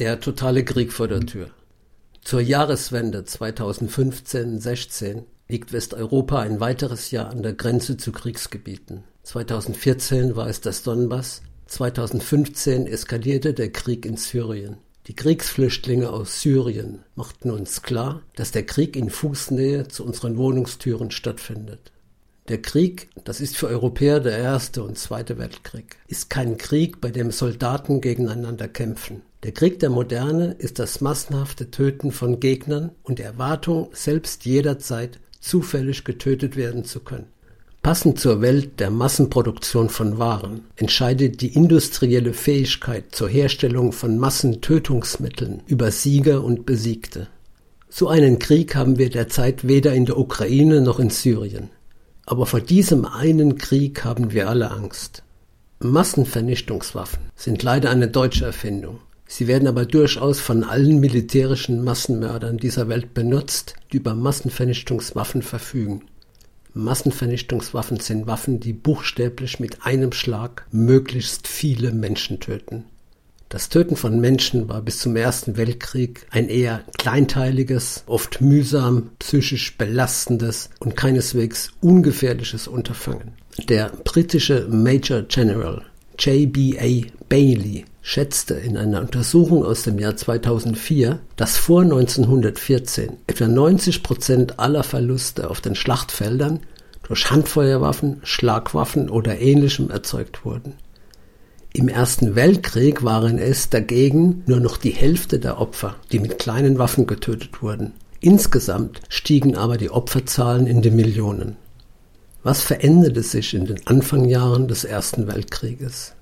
Der totale Krieg vor der Tür. Zur Jahreswende 2015-16 liegt Westeuropa ein weiteres Jahr an der Grenze zu Kriegsgebieten. 2014 war es das Donbass, 2015 eskalierte der Krieg in Syrien. Die Kriegsflüchtlinge aus Syrien machten uns klar, dass der Krieg in Fußnähe zu unseren Wohnungstüren stattfindet. Der Krieg, das ist für Europäer der Erste und Zweite Weltkrieg, ist kein Krieg, bei dem Soldaten gegeneinander kämpfen. Der Krieg der Moderne ist das massenhafte Töten von Gegnern und die Erwartung, selbst jederzeit zufällig getötet werden zu können. Passend zur Welt der Massenproduktion von Waren entscheidet die industrielle Fähigkeit zur Herstellung von Massentötungsmitteln über Sieger und Besiegte. So einen Krieg haben wir derzeit weder in der Ukraine noch in Syrien. Aber vor diesem einen Krieg haben wir alle Angst. Massenvernichtungswaffen sind leider eine deutsche Erfindung. Sie werden aber durchaus von allen militärischen Massenmördern dieser Welt benutzt, die über Massenvernichtungswaffen verfügen. Massenvernichtungswaffen sind Waffen, die buchstäblich mit einem Schlag möglichst viele Menschen töten. Das Töten von Menschen war bis zum Ersten Weltkrieg ein eher kleinteiliges, oft mühsam, psychisch belastendes und keineswegs ungefährliches Unterfangen. Der britische Major General J.B.A. Bailey schätzte in einer Untersuchung aus dem Jahr 2004, dass vor 1914 etwa 90 Prozent aller Verluste auf den Schlachtfeldern durch Handfeuerwaffen, Schlagwaffen oder ähnlichem erzeugt wurden. Im Ersten Weltkrieg waren es dagegen nur noch die Hälfte der Opfer, die mit kleinen Waffen getötet wurden. Insgesamt stiegen aber die Opferzahlen in die Millionen. Was veränderte sich in den Anfangjahren des Ersten Weltkrieges?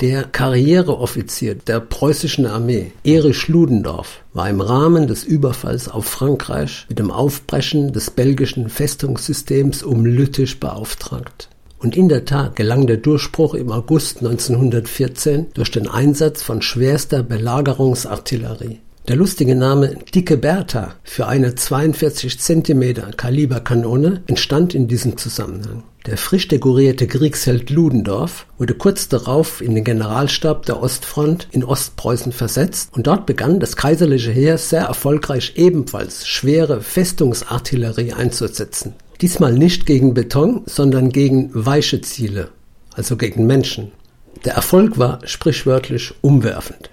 Der Karriereoffizier der preußischen Armee, Erich Ludendorff, war im Rahmen des Überfalls auf Frankreich mit dem Aufbrechen des belgischen Festungssystems um Lüttich beauftragt. Und in der Tat gelang der Durchbruch im August 1914 durch den Einsatz von schwerster Belagerungsartillerie. Der lustige Name Dicke Bertha für eine 42 cm Kaliberkanone entstand in diesem Zusammenhang. Der frisch dekorierte Kriegsheld Ludendorff wurde kurz darauf in den Generalstab der Ostfront in Ostpreußen versetzt und dort begann das kaiserliche Heer sehr erfolgreich ebenfalls schwere Festungsartillerie einzusetzen. Diesmal nicht gegen Beton, sondern gegen weiche Ziele, also gegen Menschen. Der Erfolg war sprichwörtlich umwerfend.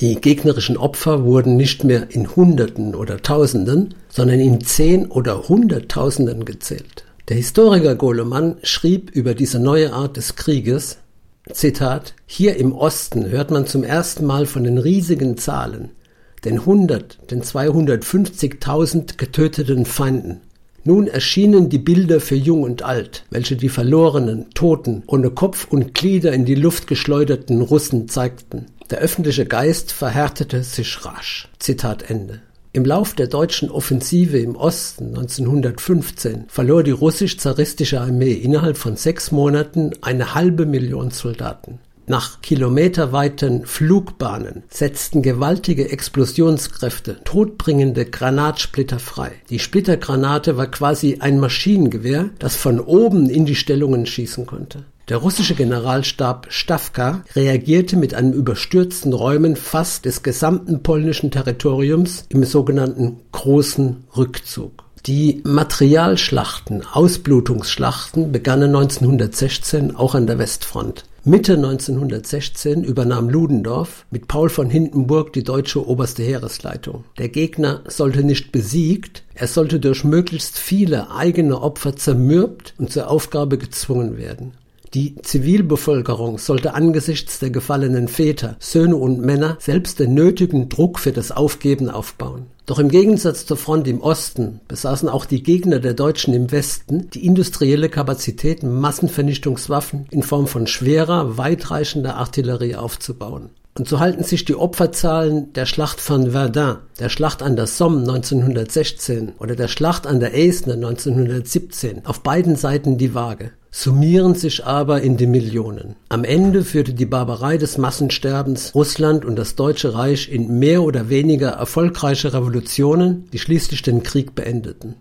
Die gegnerischen Opfer wurden nicht mehr in Hunderten oder Tausenden, sondern in Zehn oder Hunderttausenden gezählt. Der Historiker Golemann schrieb über diese neue Art des Krieges, Zitat, hier im Osten hört man zum ersten Mal von den riesigen Zahlen, den 100, den 250.000 getöteten Feinden, nun erschienen die Bilder für Jung und Alt, welche die verlorenen, toten, ohne Kopf und Glieder in die Luft geschleuderten Russen zeigten. Der öffentliche Geist verhärtete sich rasch. Zitat Ende. Im Lauf der deutschen Offensive im Osten 1915 verlor die russisch-zaristische Armee innerhalb von sechs Monaten eine halbe Million Soldaten. Nach kilometerweiten Flugbahnen setzten gewaltige Explosionskräfte todbringende Granatsplitter frei. Die Splittergranate war quasi ein Maschinengewehr, das von oben in die Stellungen schießen konnte. Der russische Generalstab Stavka reagierte mit einem überstürzten Räumen fast des gesamten polnischen Territoriums im sogenannten Großen Rückzug. Die Materialschlachten, Ausblutungsschlachten begannen 1916 auch an der Westfront. Mitte 1916 übernahm Ludendorff mit Paul von Hindenburg die deutsche oberste Heeresleitung. Der Gegner sollte nicht besiegt, er sollte durch möglichst viele eigene Opfer zermürbt und zur Aufgabe gezwungen werden. Die Zivilbevölkerung sollte angesichts der gefallenen Väter, Söhne und Männer selbst den nötigen Druck für das Aufgeben aufbauen. Doch im Gegensatz zur Front im Osten besaßen auch die Gegner der Deutschen im Westen die industrielle Kapazität, Massenvernichtungswaffen in Form von schwerer, weitreichender Artillerie aufzubauen. Und so halten sich die Opferzahlen der Schlacht von Verdun, der Schlacht an der Somme 1916 oder der Schlacht an der Aisne 1917 auf beiden Seiten die Waage summieren sich aber in die Millionen. Am Ende führte die Barbarei des Massensterbens Russland und das Deutsche Reich in mehr oder weniger erfolgreiche Revolutionen, die schließlich den Krieg beendeten.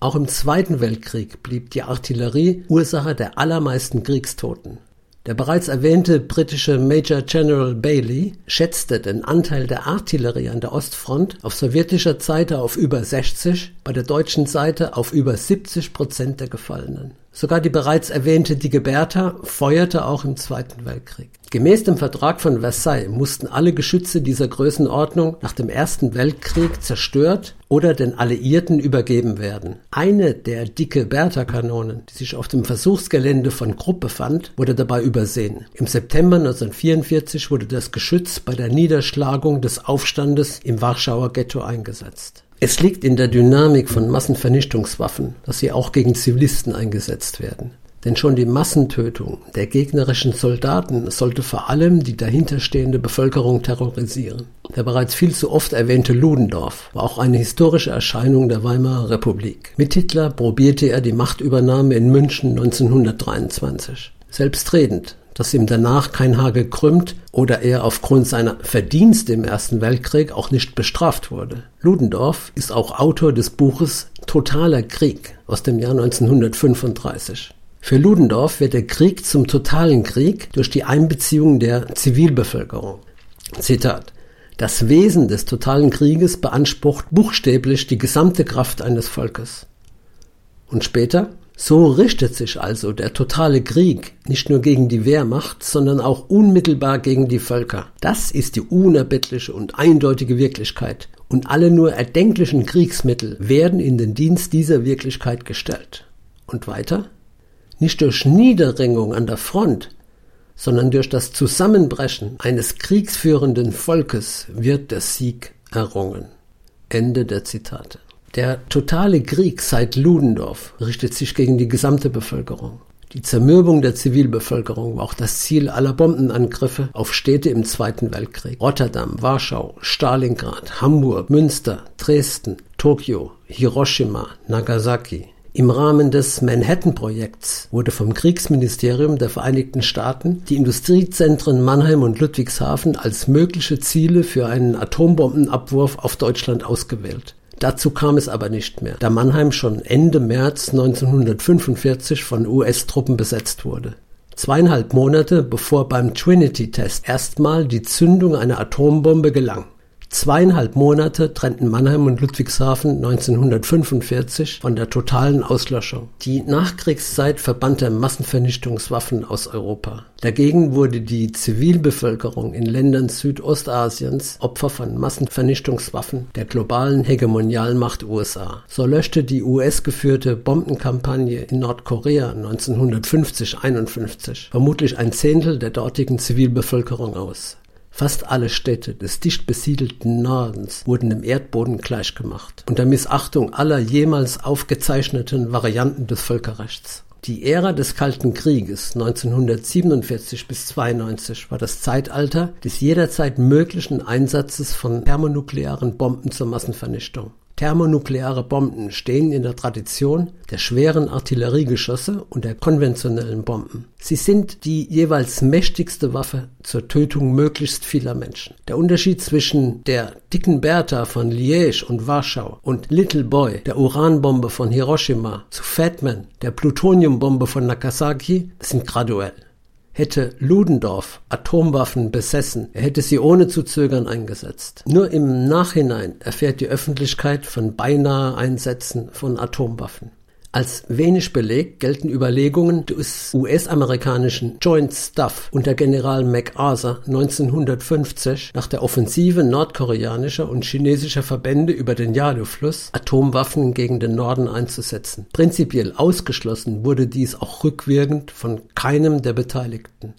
Auch im Zweiten Weltkrieg blieb die Artillerie Ursache der allermeisten Kriegstoten. Der bereits erwähnte britische Major General Bailey schätzte den Anteil der Artillerie an der Ostfront auf sowjetischer Seite auf über 60, bei der deutschen Seite auf über 70 Prozent der Gefallenen. Sogar die bereits erwähnte Dicke Bertha feuerte auch im Zweiten Weltkrieg. Gemäß dem Vertrag von Versailles mussten alle Geschütze dieser Größenordnung nach dem Ersten Weltkrieg zerstört oder den Alliierten übergeben werden. Eine der Dicke Bertha Kanonen, die sich auf dem Versuchsgelände von Krupp befand, wurde dabei übersehen. Im September 1944 wurde das Geschütz bei der Niederschlagung des Aufstandes im Warschauer Ghetto eingesetzt. Es liegt in der Dynamik von Massenvernichtungswaffen, dass sie auch gegen Zivilisten eingesetzt werden. Denn schon die Massentötung der gegnerischen Soldaten sollte vor allem die dahinterstehende Bevölkerung terrorisieren. Der bereits viel zu oft erwähnte Ludendorff war auch eine historische Erscheinung der Weimarer Republik. Mit Hitler probierte er die Machtübernahme in München 1923. Selbstredend dass ihm danach kein Haar gekrümmt oder er aufgrund seiner Verdienste im Ersten Weltkrieg auch nicht bestraft wurde. Ludendorff ist auch Autor des Buches Totaler Krieg aus dem Jahr 1935. Für Ludendorff wird der Krieg zum totalen Krieg durch die Einbeziehung der Zivilbevölkerung. Zitat Das Wesen des totalen Krieges beansprucht buchstäblich die gesamte Kraft eines Volkes. Und später so richtet sich also der totale Krieg nicht nur gegen die Wehrmacht, sondern auch unmittelbar gegen die Völker. Das ist die unerbittliche und eindeutige Wirklichkeit, und alle nur erdenklichen Kriegsmittel werden in den Dienst dieser Wirklichkeit gestellt. Und weiter? Nicht durch Niederringung an der Front, sondern durch das Zusammenbrechen eines kriegsführenden Volkes wird der Sieg errungen. Ende der Zitate. Der totale Krieg seit Ludendorff richtet sich gegen die gesamte Bevölkerung. Die Zermürbung der Zivilbevölkerung war auch das Ziel aller Bombenangriffe auf Städte im Zweiten Weltkrieg. Rotterdam, Warschau, Stalingrad, Hamburg, Münster, Dresden, Tokio, Hiroshima, Nagasaki. Im Rahmen des Manhattan-Projekts wurde vom Kriegsministerium der Vereinigten Staaten die Industriezentren Mannheim und Ludwigshafen als mögliche Ziele für einen Atombombenabwurf auf Deutschland ausgewählt. Dazu kam es aber nicht mehr, da Mannheim schon Ende März 1945 von US-Truppen besetzt wurde. Zweieinhalb Monate bevor beim Trinity-Test erstmal die Zündung einer Atombombe gelang. Zweieinhalb Monate trennten Mannheim und Ludwigshafen 1945 von der totalen Auslöschung. Die Nachkriegszeit verbannte Massenvernichtungswaffen aus Europa. Dagegen wurde die Zivilbevölkerung in Ländern Südostasiens Opfer von Massenvernichtungswaffen der globalen Hegemonialmacht USA. So löschte die US-geführte Bombenkampagne in Nordkorea 1950-51 vermutlich ein Zehntel der dortigen Zivilbevölkerung aus. Fast alle Städte des dicht besiedelten Nordens wurden dem Erdboden gleichgemacht, unter Missachtung aller jemals aufgezeichneten Varianten des Völkerrechts. Die Ära des Kalten Krieges 1947 bis 92 war das Zeitalter des jederzeit möglichen Einsatzes von thermonuklearen Bomben zur Massenvernichtung. Thermonukleare Bomben stehen in der Tradition der schweren Artilleriegeschosse und der konventionellen Bomben. Sie sind die jeweils mächtigste Waffe zur Tötung möglichst vieler Menschen. Der Unterschied zwischen der dicken Bertha von Liège und Warschau und Little Boy, der Uranbombe von Hiroshima, zu Fatman, der Plutoniumbombe von Nagasaki, sind graduell. Hätte Ludendorff Atomwaffen besessen, er hätte sie ohne zu zögern eingesetzt. Nur im Nachhinein erfährt die Öffentlichkeit von beinahe Einsätzen von Atomwaffen. Als wenig Beleg gelten Überlegungen des US-amerikanischen Joint Staff unter General MacArthur 1950 nach der Offensive nordkoreanischer und chinesischer Verbände über den Yalu-Fluss Atomwaffen gegen den Norden einzusetzen. Prinzipiell ausgeschlossen wurde dies auch rückwirkend von keinem der Beteiligten.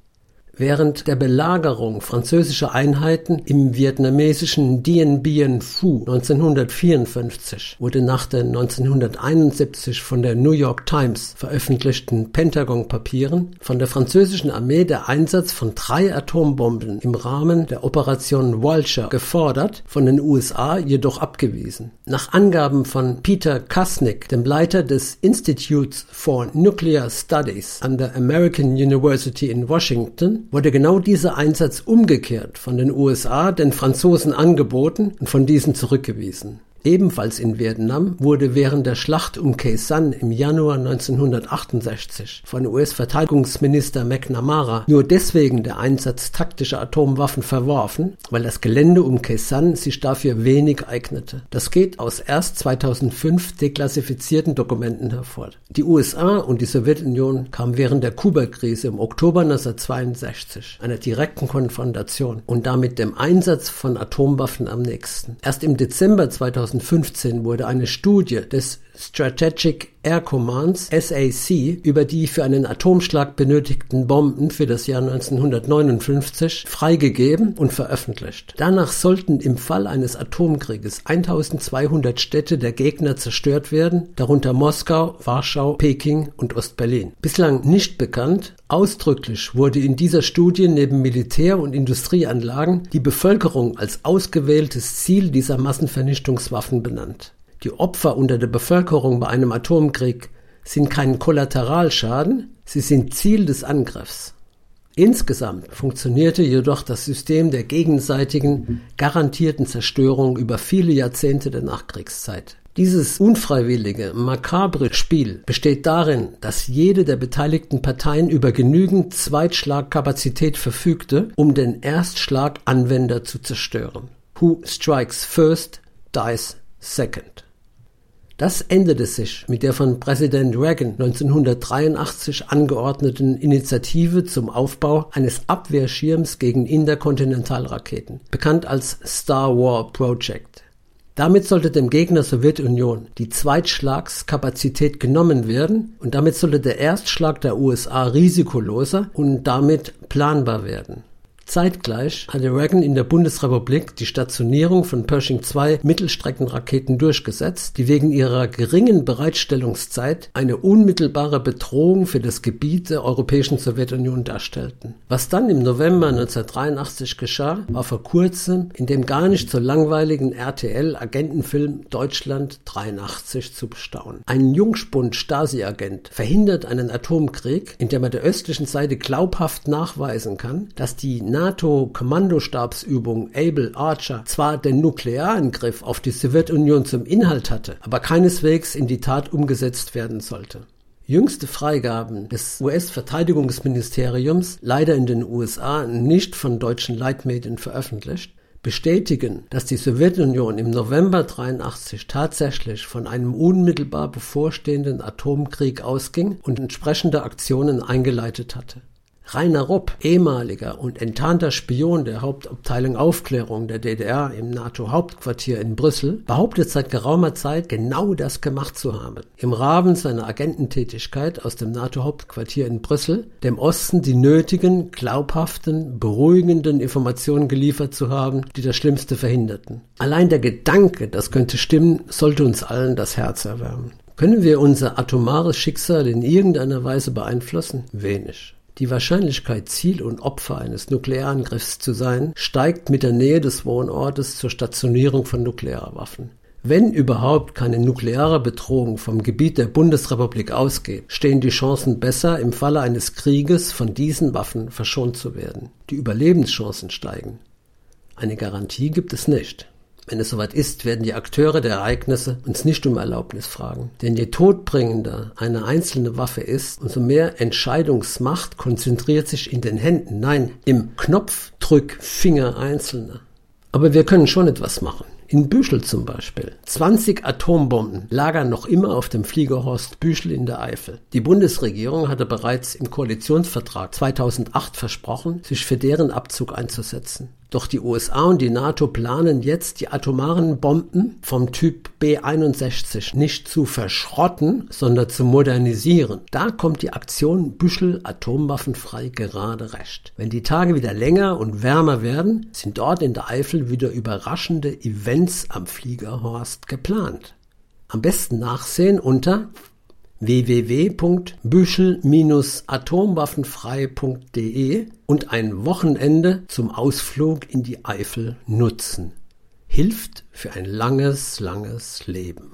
Während der Belagerung französischer Einheiten im vietnamesischen Dien Bien Phu 1954 wurde nach den 1971 von der New York Times veröffentlichten Pentagon-Papieren von der französischen Armee der Einsatz von drei Atombomben im Rahmen der Operation Vulture gefordert, von den USA jedoch abgewiesen. Nach Angaben von Peter Kasnick, dem Leiter des Institutes for Nuclear Studies an der American University in Washington, wurde genau dieser Einsatz umgekehrt von den USA den Franzosen angeboten und von diesen zurückgewiesen. Ebenfalls in Vietnam wurde während der Schlacht um Khe Sanh im Januar 1968 von US-Verteidigungsminister McNamara nur deswegen der Einsatz taktischer Atomwaffen verworfen, weil das Gelände um Khe Sanh sich dafür wenig eignete. Das geht aus erst 2005 deklassifizierten Dokumenten hervor. Die USA und die Sowjetunion kamen während der Kuba-Krise im Oktober 1962 einer direkten Konfrontation und damit dem Einsatz von Atomwaffen am nächsten. Erst im Dezember 2005 2015 wurde eine Studie des Strategic Air Commands SAC über die für einen Atomschlag benötigten Bomben für das Jahr 1959 freigegeben und veröffentlicht. Danach sollten im Fall eines Atomkrieges 1200 Städte der Gegner zerstört werden, darunter Moskau, Warschau, Peking und Ostberlin. Bislang nicht bekannt, Ausdrücklich wurde in dieser Studie neben Militär- und Industrieanlagen die Bevölkerung als ausgewähltes Ziel dieser Massenvernichtungswaffen benannt. Die Opfer unter der Bevölkerung bei einem Atomkrieg sind kein Kollateralschaden, sie sind Ziel des Angriffs. Insgesamt funktionierte jedoch das System der gegenseitigen, garantierten Zerstörung über viele Jahrzehnte der Nachkriegszeit. Dieses unfreiwillige, makabre Spiel besteht darin, dass jede der beteiligten Parteien über genügend Zweitschlagkapazität verfügte, um den Erstschlaganwender zu zerstören. Who strikes first dies second. Das änderte sich mit der von Präsident Reagan 1983 angeordneten Initiative zum Aufbau eines Abwehrschirms gegen Interkontinentalraketen, bekannt als Star War Project. Damit sollte dem Gegner Sowjetunion die Zweitschlagskapazität genommen werden und damit sollte der Erstschlag der USA risikoloser und damit planbar werden Zeitgleich hatte Reagan in der Bundesrepublik die Stationierung von Pershing II Mittelstreckenraketen durchgesetzt, die wegen ihrer geringen Bereitstellungszeit eine unmittelbare Bedrohung für das Gebiet der Europäischen Sowjetunion darstellten. Was dann im November 1983 geschah, war vor kurzem in dem gar nicht so langweiligen RTL-Agentenfilm Deutschland 83 zu bestaunen. Ein Jungspund-Stasi-Agent verhindert einen Atomkrieg, in dem er der östlichen Seite glaubhaft nachweisen kann, dass die NATO-Kommandostabsübung Able Archer zwar den Nuklearangriff auf die Sowjetunion zum Inhalt hatte, aber keineswegs in die Tat umgesetzt werden sollte. Jüngste Freigaben des US-Verteidigungsministeriums, leider in den USA nicht von deutschen Leitmedien veröffentlicht, bestätigen, dass die Sowjetunion im November 83 tatsächlich von einem unmittelbar bevorstehenden Atomkrieg ausging und entsprechende Aktionen eingeleitet hatte. Rainer Rupp, ehemaliger und enttarnter Spion der Hauptabteilung Aufklärung der DDR im NATO-Hauptquartier in Brüssel, behauptet seit geraumer Zeit genau das gemacht zu haben. Im Rahmen seiner Agententätigkeit aus dem NATO-Hauptquartier in Brüssel, dem Osten die nötigen, glaubhaften, beruhigenden Informationen geliefert zu haben, die das Schlimmste verhinderten. Allein der Gedanke, das könnte stimmen, sollte uns allen das Herz erwärmen. Können wir unser atomares Schicksal in irgendeiner Weise beeinflussen? Wenig. Die Wahrscheinlichkeit, Ziel und Opfer eines Nuklearangriffs zu sein, steigt mit der Nähe des Wohnortes zur Stationierung von Nuklearwaffen. Wenn überhaupt keine nukleare Bedrohung vom Gebiet der Bundesrepublik ausgeht, stehen die Chancen besser, im Falle eines Krieges von diesen Waffen verschont zu werden. Die Überlebenschancen steigen. Eine Garantie gibt es nicht. Wenn es soweit ist, werden die Akteure der Ereignisse uns nicht um Erlaubnis fragen. Denn je todbringender eine einzelne Waffe ist, umso mehr Entscheidungsmacht konzentriert sich in den Händen, nein, im Knopfdrückfinger Einzelner. Aber wir können schon etwas machen. In Büchel zum Beispiel. 20 Atombomben lagern noch immer auf dem Fliegerhorst Büchel in der Eifel. Die Bundesregierung hatte bereits im Koalitionsvertrag 2008 versprochen, sich für deren Abzug einzusetzen. Doch die USA und die NATO planen jetzt, die atomaren Bomben vom Typ B61 nicht zu verschrotten, sondern zu modernisieren. Da kommt die Aktion Büschel atomwaffenfrei gerade recht. Wenn die Tage wieder länger und wärmer werden, sind dort in der Eifel wieder überraschende Events am Fliegerhorst geplant. Am besten nachsehen unter www.büschel-atomwaffenfrei.de und ein Wochenende zum Ausflug in die Eifel nutzen. Hilft für ein langes, langes Leben.